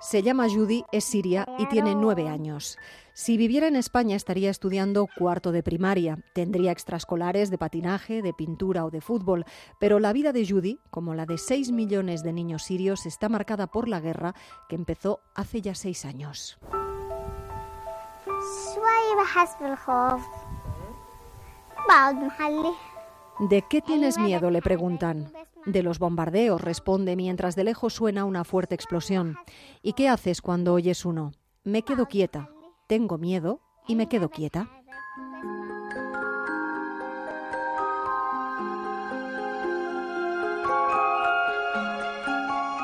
Se llama Judy, es siria y tiene nueve años. Si viviera en España estaría estudiando cuarto de primaria, tendría extraescolares de patinaje, de pintura o de fútbol, pero la vida de Judy, como la de seis millones de niños sirios, está marcada por la guerra que empezó hace ya seis años. ¿De qué tienes miedo? le preguntan. De los bombardeos, responde mientras de lejos suena una fuerte explosión. ¿Y qué haces cuando oyes uno? Me quedo quieta, tengo miedo y me quedo quieta.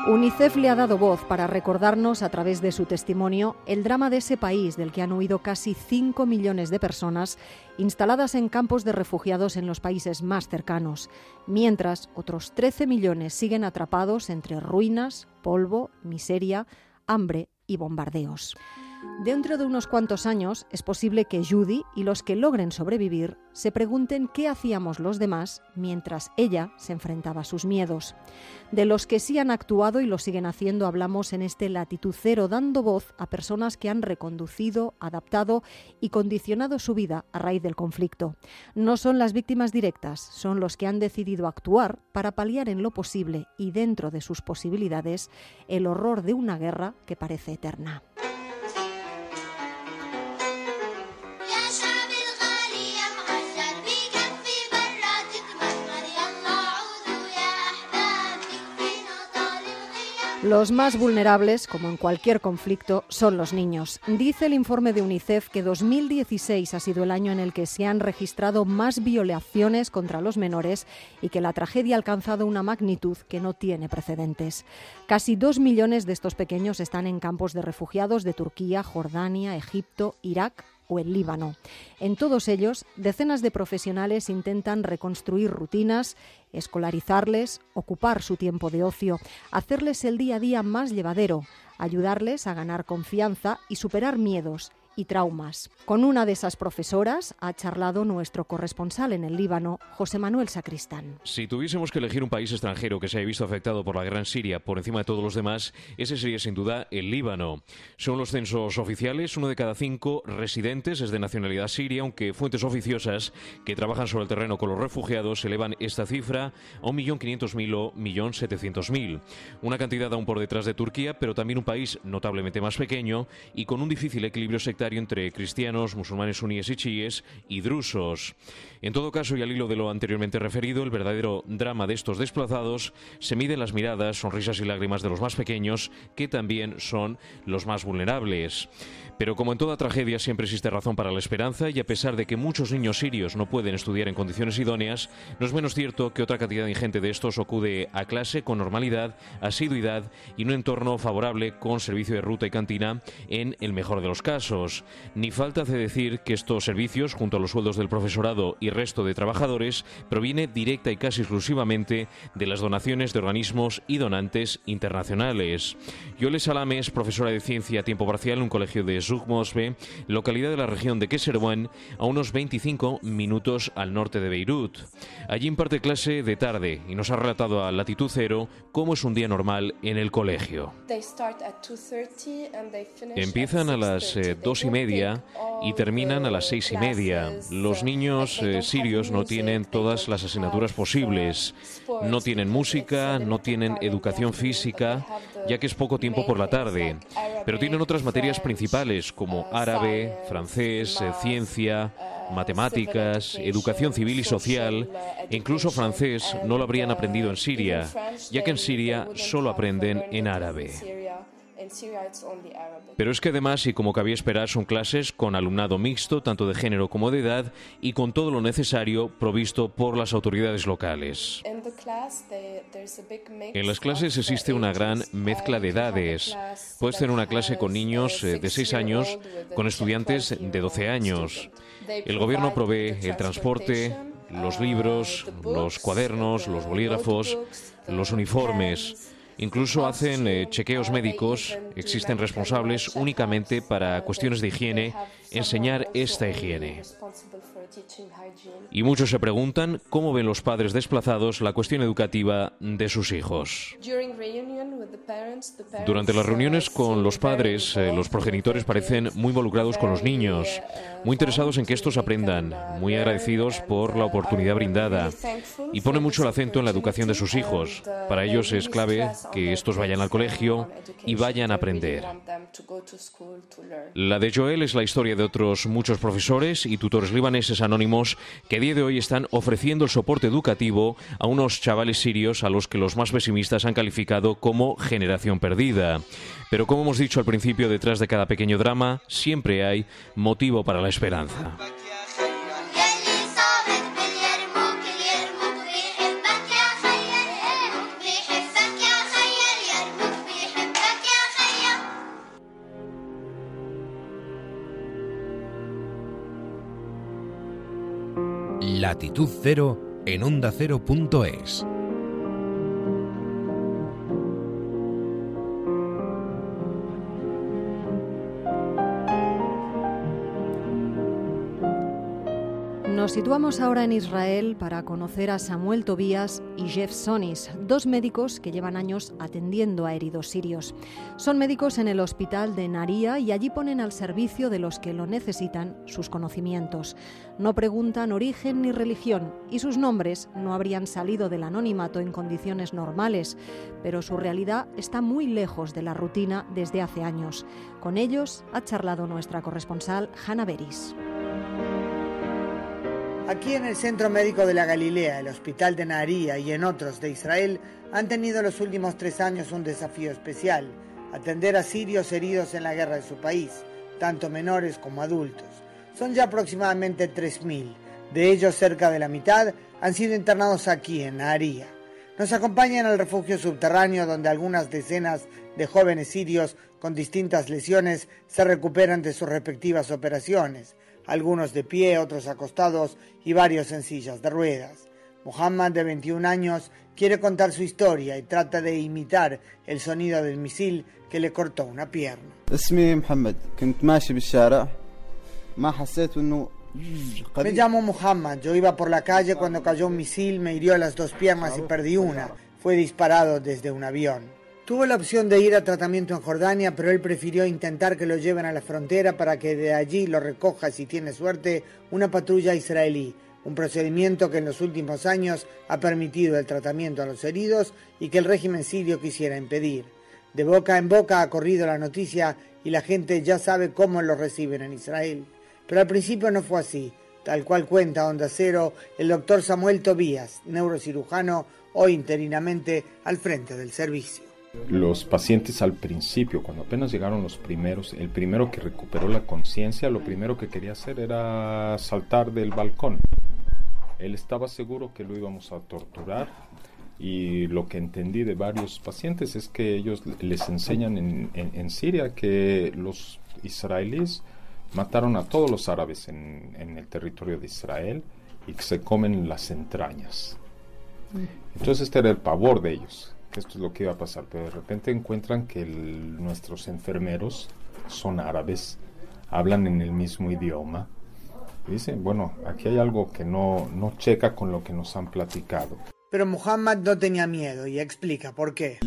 UNICEF le ha dado voz para recordarnos a través de su testimonio el drama de ese país del que han huido casi 5 millones de personas instaladas en campos de refugiados en los países más cercanos, mientras otros 13 millones siguen atrapados entre ruinas, polvo, miseria, hambre y bombardeos. Dentro de unos cuantos años es posible que Judy y los que logren sobrevivir se pregunten qué hacíamos los demás mientras ella se enfrentaba a sus miedos. De los que sí han actuado y lo siguen haciendo hablamos en este Latitud Cero, dando voz a personas que han reconducido, adaptado y condicionado su vida a raíz del conflicto. No son las víctimas directas, son los que han decidido actuar para paliar en lo posible y dentro de sus posibilidades el horror de una guerra que parece eterna. Los más vulnerables, como en cualquier conflicto, son los niños. Dice el informe de UNICEF que 2016 ha sido el año en el que se han registrado más violaciones contra los menores y que la tragedia ha alcanzado una magnitud que no tiene precedentes. Casi dos millones de estos pequeños están en campos de refugiados de Turquía, Jordania, Egipto, Irak o el Líbano. En todos ellos, decenas de profesionales intentan reconstruir rutinas, escolarizarles, ocupar su tiempo de ocio, hacerles el día a día más llevadero, ayudarles a ganar confianza y superar miedos y traumas. Con una de esas profesoras ha charlado nuestro corresponsal en el Líbano, José Manuel Sacristán. Si tuviésemos que elegir un país extranjero que se haya visto afectado por la guerra en Siria por encima de todos los demás, ese sería sin duda el Líbano. Son los censos oficiales, uno de cada cinco residentes es de nacionalidad siria, aunque fuentes oficiosas que trabajan sobre el terreno con los refugiados elevan esta cifra a 1.500.000 o 1.700.000. Una cantidad aún por detrás de Turquía, pero también un país notablemente más pequeño y con un difícil equilibrio sectario entre cristianos, musulmanes suníes y chiíes y drusos. En todo caso, y al hilo de lo anteriormente referido, el verdadero drama de estos desplazados se mide en las miradas, sonrisas y lágrimas de los más pequeños, que también son los más vulnerables. Pero como en toda tragedia siempre existe razón para la esperanza y a pesar de que muchos niños sirios no pueden estudiar en condiciones idóneas, no es menos cierto que otra cantidad ingente de estos acude a clase con normalidad, asiduidad y un entorno favorable con servicio de ruta y cantina en el mejor de los casos. Ni falta hace decir que estos servicios, junto a los sueldos del profesorado y resto de trabajadores, proviene directa y casi exclusivamente de las donaciones de organismos y donantes internacionales. Yole Salame es profesora de ciencia a tiempo parcial en un colegio de Zugmosbe, localidad de la región de Keserwan, a unos 25 minutos al norte de Beirut. Allí imparte clase de tarde y nos ha relatado a latitud cero cómo es un día normal en el colegio. Empiezan a las eh, dos y media y terminan a las seis y media. Los niños eh, sirios no tienen todas las asignaturas posibles. No tienen música, no tienen educación física, ya que es poco tiempo por la tarde. Pero tienen otras materias principales como árabe, francés, eh, ciencia, matemáticas, educación civil y social, e incluso francés no lo habrían aprendido en Siria, ya que en Siria solo aprenden en árabe. Pero es que además, y como cabía esperar, son clases con alumnado mixto, tanto de género como de edad, y con todo lo necesario provisto por las autoridades locales. En las clases existe una gran mezcla de edades. Puedes tener una clase con niños eh, de 6 años, con estudiantes de 12 años. El gobierno provee el transporte, los libros, los cuadernos, los bolígrafos, los uniformes. Incluso hacen eh, chequeos médicos, existen responsables únicamente para cuestiones de higiene, enseñar esta higiene. Y muchos se preguntan cómo ven los padres desplazados la cuestión educativa de sus hijos. Durante las reuniones con los padres, eh, los progenitores parecen muy involucrados con los niños, muy interesados en que estos aprendan, muy agradecidos por la oportunidad brindada y ponen mucho el acento en la educación de sus hijos. Para ellos es clave que estos vayan al colegio y vayan a aprender. La de Joel es la historia de otros muchos profesores y tutores libaneses anónimos que a día de hoy están ofreciendo el soporte educativo a unos chavales sirios a los que los más pesimistas han calificado como generación perdida. Pero como hemos dicho al principio, detrás de cada pequeño drama siempre hay motivo para la esperanza. Latitud Cero en onda ondacero.es. Nos situamos ahora en Israel para conocer a Samuel Tobías y Jeff Sonis, dos médicos que llevan años atendiendo a heridos sirios. Son médicos en el hospital de Naría y allí ponen al servicio de los que lo necesitan sus conocimientos. No preguntan origen ni religión y sus nombres no habrían salido del anonimato en condiciones normales, pero su realidad está muy lejos de la rutina desde hace años. Con ellos ha charlado nuestra corresponsal Hanna Beris. Aquí en el Centro Médico de la Galilea, el Hospital de Naharía y en otros de Israel han tenido los últimos tres años un desafío especial, atender a sirios heridos en la guerra de su país, tanto menores como adultos. Son ya aproximadamente 3.000. De ellos, cerca de la mitad han sido internados aquí en Naharía. Nos acompañan al refugio subterráneo donde algunas decenas de jóvenes sirios con distintas lesiones se recuperan de sus respectivas operaciones algunos de pie, otros acostados y varios en sillas de ruedas. Muhammad, de 21 años, quiere contar su historia y trata de imitar el sonido del misil que le cortó una pierna. Me llamo Muhammad, yo iba por la calle cuando cayó un misil, me hirió las dos piernas y perdí una. Fue disparado desde un avión. Tuvo la opción de ir a tratamiento en Jordania, pero él prefirió intentar que lo lleven a la frontera para que de allí lo recoja, si tiene suerte, una patrulla israelí, un procedimiento que en los últimos años ha permitido el tratamiento a los heridos y que el régimen sirio quisiera impedir. De boca en boca ha corrido la noticia y la gente ya sabe cómo lo reciben en Israel. Pero al principio no fue así, tal cual cuenta Onda Cero el doctor Samuel Tobías, neurocirujano, hoy interinamente al frente del servicio. Los pacientes al principio, cuando apenas llegaron los primeros, el primero que recuperó la conciencia, lo primero que quería hacer era saltar del balcón. Él estaba seguro que lo íbamos a torturar y lo que entendí de varios pacientes es que ellos les enseñan en, en, Siria que los israelíes mataron a todos los árabes en, en, el territorio de Israel y que se comen las entrañas. Mm. Entonces este era el pavor de ellos esto es lo que iba a pasar, pero de repente encuentran que nuestros enfermeros son árabes, hablan en el mismo idioma. Y dicen, bueno, aquí hay algo que no, no checa con lo que nos han platicado. Pero Muhammad no tenía miedo y explica por qué.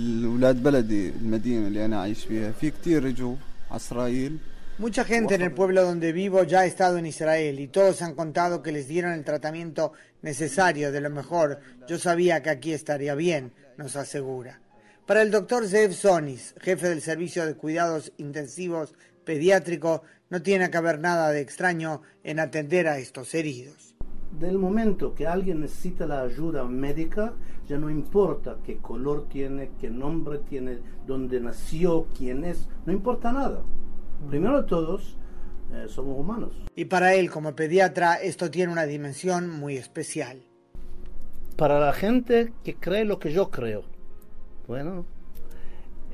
Mucha gente en el pueblo donde vivo ya ha estado en Israel y todos han contado que les dieron el tratamiento necesario, de lo mejor. Yo sabía que aquí estaría bien, nos asegura. Para el doctor Zev Sonis, jefe del Servicio de Cuidados Intensivos Pediátrico, no tiene que haber nada de extraño en atender a estos heridos. Del momento que alguien necesita la ayuda médica, ya no importa qué color tiene, qué nombre tiene, dónde nació, quién es, no importa nada primero de todos, eh, somos humanos. Y para él, como pediatra, esto tiene una dimensión muy especial. Para la gente que cree lo que yo creo, bueno,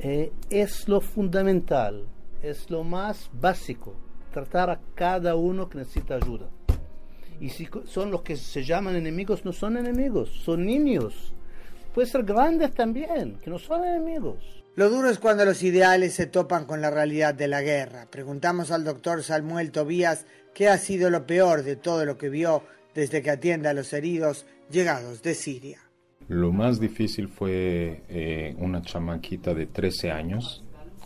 eh, es lo fundamental, es lo más básico, tratar a cada uno que necesita ayuda. Y si son los que se llaman enemigos, no son enemigos, son niños. Puede ser grandes también, que no son enemigos. Lo duro es cuando los ideales se topan con la realidad de la guerra. Preguntamos al doctor Samuel Tobías qué ha sido lo peor de todo lo que vio desde que atiende a los heridos llegados de Siria. Lo más difícil fue eh, una chamaquita de 13 años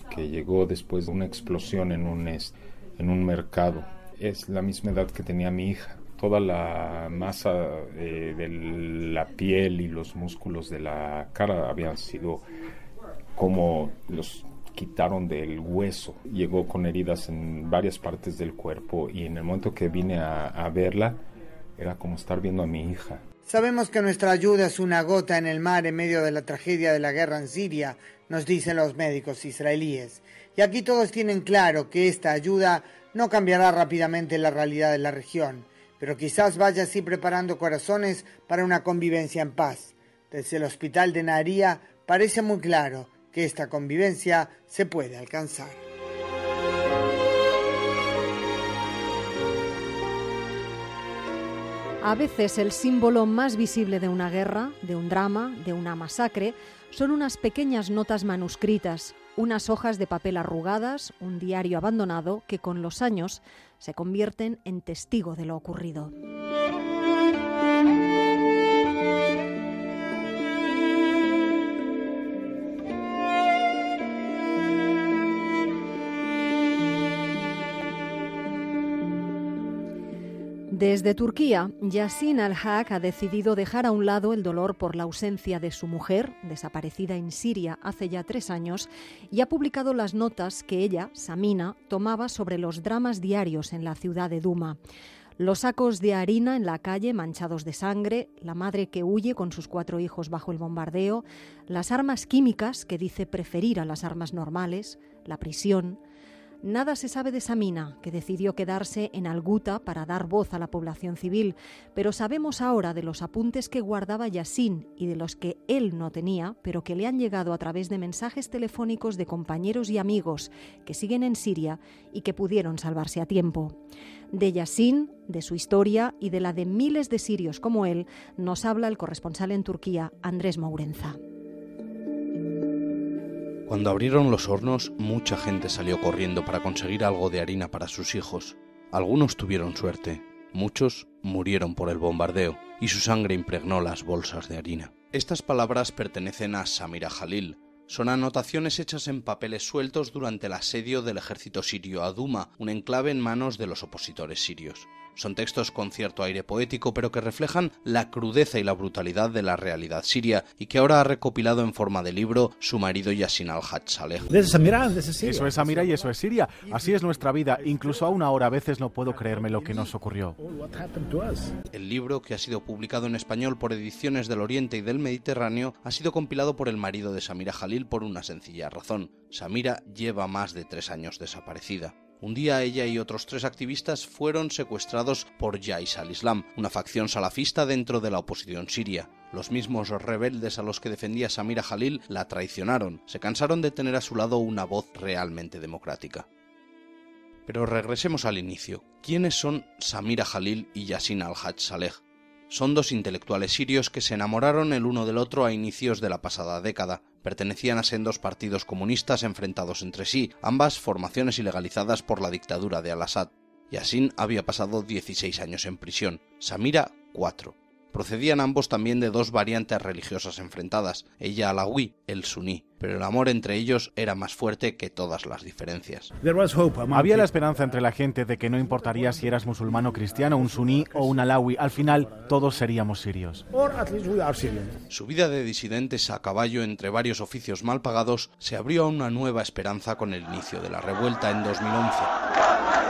que llegó después de una explosión en un, en un mercado. Es la misma edad que tenía mi hija. Toda la masa eh, de la piel y los músculos de la cara habían sido como los quitaron del hueso. Llegó con heridas en varias partes del cuerpo y en el momento que vine a, verla era como estar viendo a mi hija. Sabemos que nuestra ayuda es una gota en el mar en medio de la tragedia de la guerra en Siria, nos dicen los médicos israelíes. Y aquí todos tienen claro que esta ayuda no cambiará rápidamente la realidad de la región, pero quizás vaya así preparando corazones para una convivencia en paz. Desde el hospital de Naharía parece muy claro que esta convivencia se puede alcanzar. A veces el símbolo más visible de una guerra, de un drama, de una masacre, son unas pequeñas notas manuscritas, unas hojas de papel arrugadas, un diario abandonado que con los años se convierten en testigo de lo ocurrido. Desde Turquía, Yasin al-Haq ha decidido dejar a un lado el dolor por la ausencia de su mujer, desaparecida en Siria hace ya tres años, y ha publicado las notas que ella, Samina, tomaba sobre los dramas diarios en la ciudad de Duma. Los sacos de harina en la calle manchados de sangre, la madre que huye con sus cuatro hijos bajo el bombardeo, las armas químicas que dice preferir a las armas normales, la prisión, Nada se sabe de Samina, que decidió quedarse en Alguta para dar voz a la población civil, pero sabemos ahora de los apuntes que guardaba Yassin y de los que él no tenía, pero que le han llegado a través de mensajes telefónicos de compañeros y amigos que siguen en Siria y que pudieron salvarse a tiempo. De Yassin, de su historia y de la de miles de sirios como él, nos habla el corresponsal en Turquía, Andrés Mourenza. Cuando abrieron los hornos, mucha gente salió corriendo para conseguir algo de harina para sus hijos. Algunos tuvieron suerte, muchos murieron por el bombardeo y su sangre impregnó las bolsas de harina. Estas palabras pertenecen a Samira Jalil. Son anotaciones hechas en papeles sueltos durante el asedio del ejército sirio a Duma, un enclave en manos de los opositores sirios. Son textos con cierto aire poético, pero que reflejan la crudeza y la brutalidad de la realidad siria y que ahora ha recopilado en forma de libro su marido Yassin al-Hajj Saleh. Eso es Amira y eso es Siria. Así es nuestra vida. Incluso aún ahora a veces no puedo creerme lo que nos ocurrió. El libro, que ha sido publicado en español por Ediciones del Oriente y del Mediterráneo, ha sido compilado por el marido de Samira Jalil por una sencilla razón. Samira lleva más de tres años desaparecida. Un día ella y otros tres activistas fueron secuestrados por Jais al-Islam, una facción salafista dentro de la oposición siria. Los mismos rebeldes a los que defendía Samira Jalil la traicionaron, se cansaron de tener a su lado una voz realmente democrática. Pero regresemos al inicio. ¿Quiénes son Samira Jalil y Yassin al-Hajj Saleh? Son dos intelectuales sirios que se enamoraron el uno del otro a inicios de la pasada década. Pertenecían a sendos partidos comunistas enfrentados entre sí, ambas formaciones ilegalizadas por la dictadura de Al-Assad. Yassin había pasado 16 años en prisión, Samira 4. Procedían ambos también de dos variantes religiosas enfrentadas, ella alawi, el suní, pero el amor entre ellos era más fuerte que todas las diferencias. Había la esperanza entre la gente de que no importaría si eras musulmán o cristiano, un suní o un alawi, al final todos seríamos sirios. Su vida de disidentes a caballo entre varios oficios mal pagados se abrió a una nueva esperanza con el inicio de la revuelta en 2011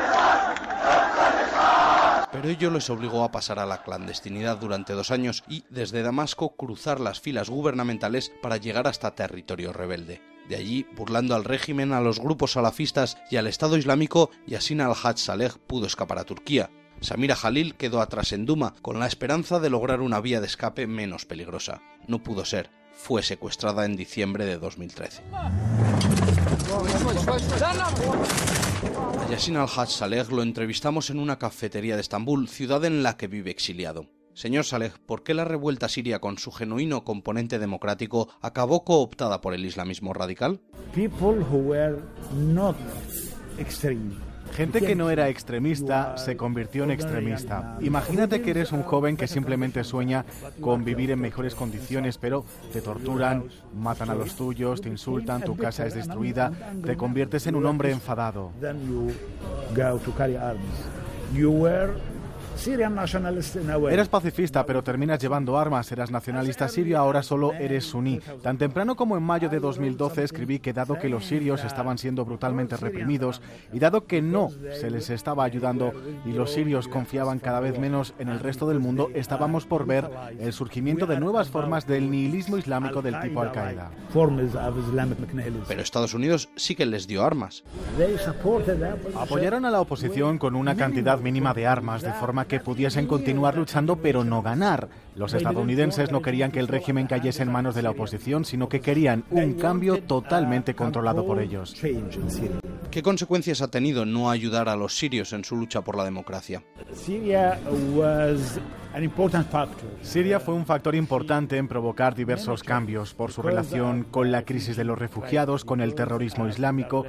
pero ello les obligó a pasar a la clandestinidad durante dos años y desde Damasco cruzar las filas gubernamentales para llegar hasta territorio rebelde. De allí, burlando al régimen, a los grupos salafistas y al Estado Islámico, Yassin al-Hajj Saleh pudo escapar a Turquía. Samira Jalil quedó atrás en Duma, con la esperanza de lograr una vía de escape menos peligrosa. No pudo ser. Fue secuestrada en diciembre de 2013. Yassin al-Hajj Saleh lo entrevistamos en una cafetería de Estambul, ciudad en la que vive exiliado. Señor Saleh, ¿por qué la revuelta siria con su genuino componente democrático acabó cooptada por el islamismo radical? People who were not extreme Gente que no era extremista se convirtió en extremista. Imagínate que eres un joven que simplemente sueña con vivir en mejores condiciones, pero te torturan, matan a los tuyos, te insultan, tu casa es destruida, te conviertes en un hombre enfadado. Eras pacifista, pero terminas llevando armas. Eras nacionalista sirio, ahora solo eres suní. Tan temprano como en mayo de 2012 escribí que dado que los sirios estaban siendo brutalmente reprimidos y dado que no se les estaba ayudando y los sirios confiaban cada vez menos en el resto del mundo, estábamos por ver el surgimiento de nuevas formas del nihilismo islámico del tipo Al-Qaeda. Pero Estados Unidos sí que les dio armas. Apoyaron a la oposición con una cantidad mínima de armas, de forma que pudiesen continuar luchando pero no ganar. Los estadounidenses no querían que el régimen cayese en manos de la oposición, sino que querían un cambio totalmente controlado por ellos. ¿Qué consecuencias ha tenido no ayudar a los sirios en su lucha por la democracia? Siria fue un factor importante en provocar diversos cambios por su relación con la crisis de los refugiados, con el terrorismo islámico.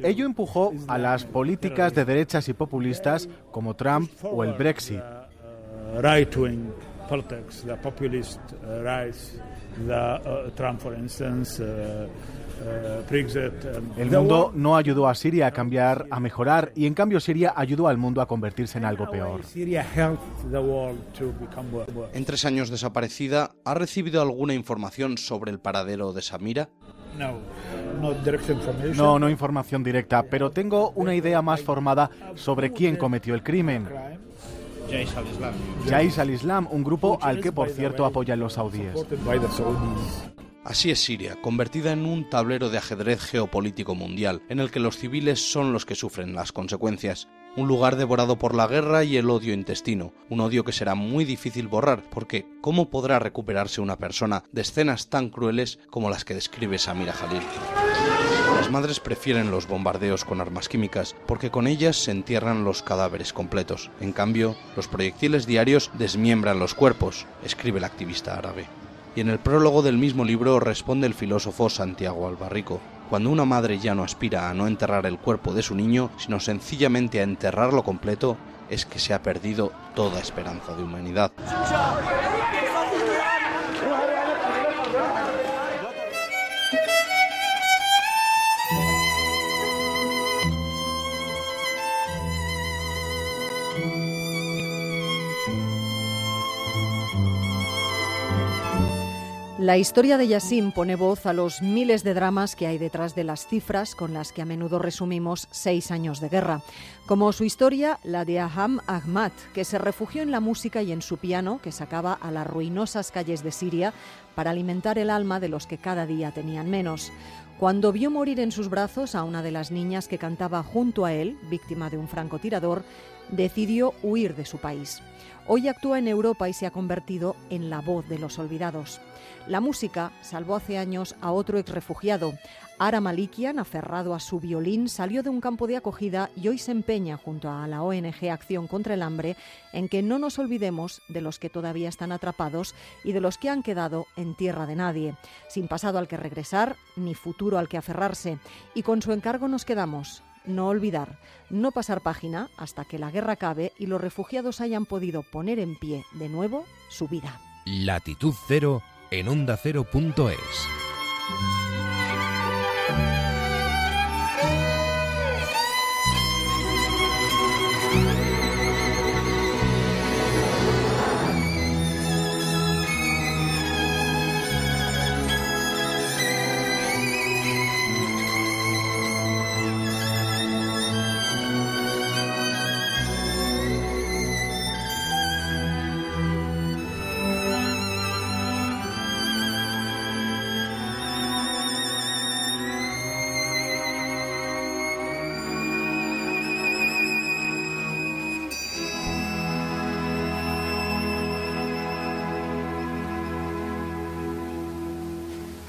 Ello empujó a las políticas de derechas y populistas como Trump o el Brexit. Trump, por instance, el mundo no ayudó a Siria a cambiar, a mejorar, y en cambio Siria ayudó al mundo a convertirse en algo peor. En tres años desaparecida, ¿ha recibido alguna información sobre el paradero de Samira? No, no información directa, pero tengo una idea más formada sobre quién cometió el crimen. Jais al-Islam, un grupo al que, por cierto, apoyan los saudíes. Así es Siria, convertida en un tablero de ajedrez geopolítico mundial, en el que los civiles son los que sufren las consecuencias. Un lugar devorado por la guerra y el odio intestino, un odio que será muy difícil borrar, porque ¿cómo podrá recuperarse una persona de escenas tan crueles como las que describe Samira Jalil? Las madres prefieren los bombardeos con armas químicas porque con ellas se entierran los cadáveres completos. En cambio, los proyectiles diarios desmiembran los cuerpos, escribe el activista árabe y en el prólogo del mismo libro responde el filósofo Santiago Albarrico. Cuando una madre ya no aspira a no enterrar el cuerpo de su niño, sino sencillamente a enterrarlo completo, es que se ha perdido toda esperanza de humanidad. La historia de Yassim pone voz a los miles de dramas que hay detrás de las cifras con las que a menudo resumimos seis años de guerra, como su historia, la de Aham Ahmad, que se refugió en la música y en su piano, que sacaba a las ruinosas calles de Siria para alimentar el alma de los que cada día tenían menos. Cuando vio morir en sus brazos a una de las niñas que cantaba junto a él, víctima de un francotirador, decidió huir de su país. Hoy actúa en Europa y se ha convertido en la voz de los olvidados. La música salvó hace años a otro ex refugiado. Ara Malikian, aferrado a su violín, salió de un campo de acogida y hoy se empeña junto a la ONG Acción contra el Hambre en que no nos olvidemos de los que todavía están atrapados y de los que han quedado en tierra de nadie, sin pasado al que regresar ni futuro al que aferrarse. Y con su encargo nos quedamos, no olvidar, no pasar página hasta que la guerra acabe y los refugiados hayan podido poner en pie de nuevo su vida. Latitud Cero en ondacero.es.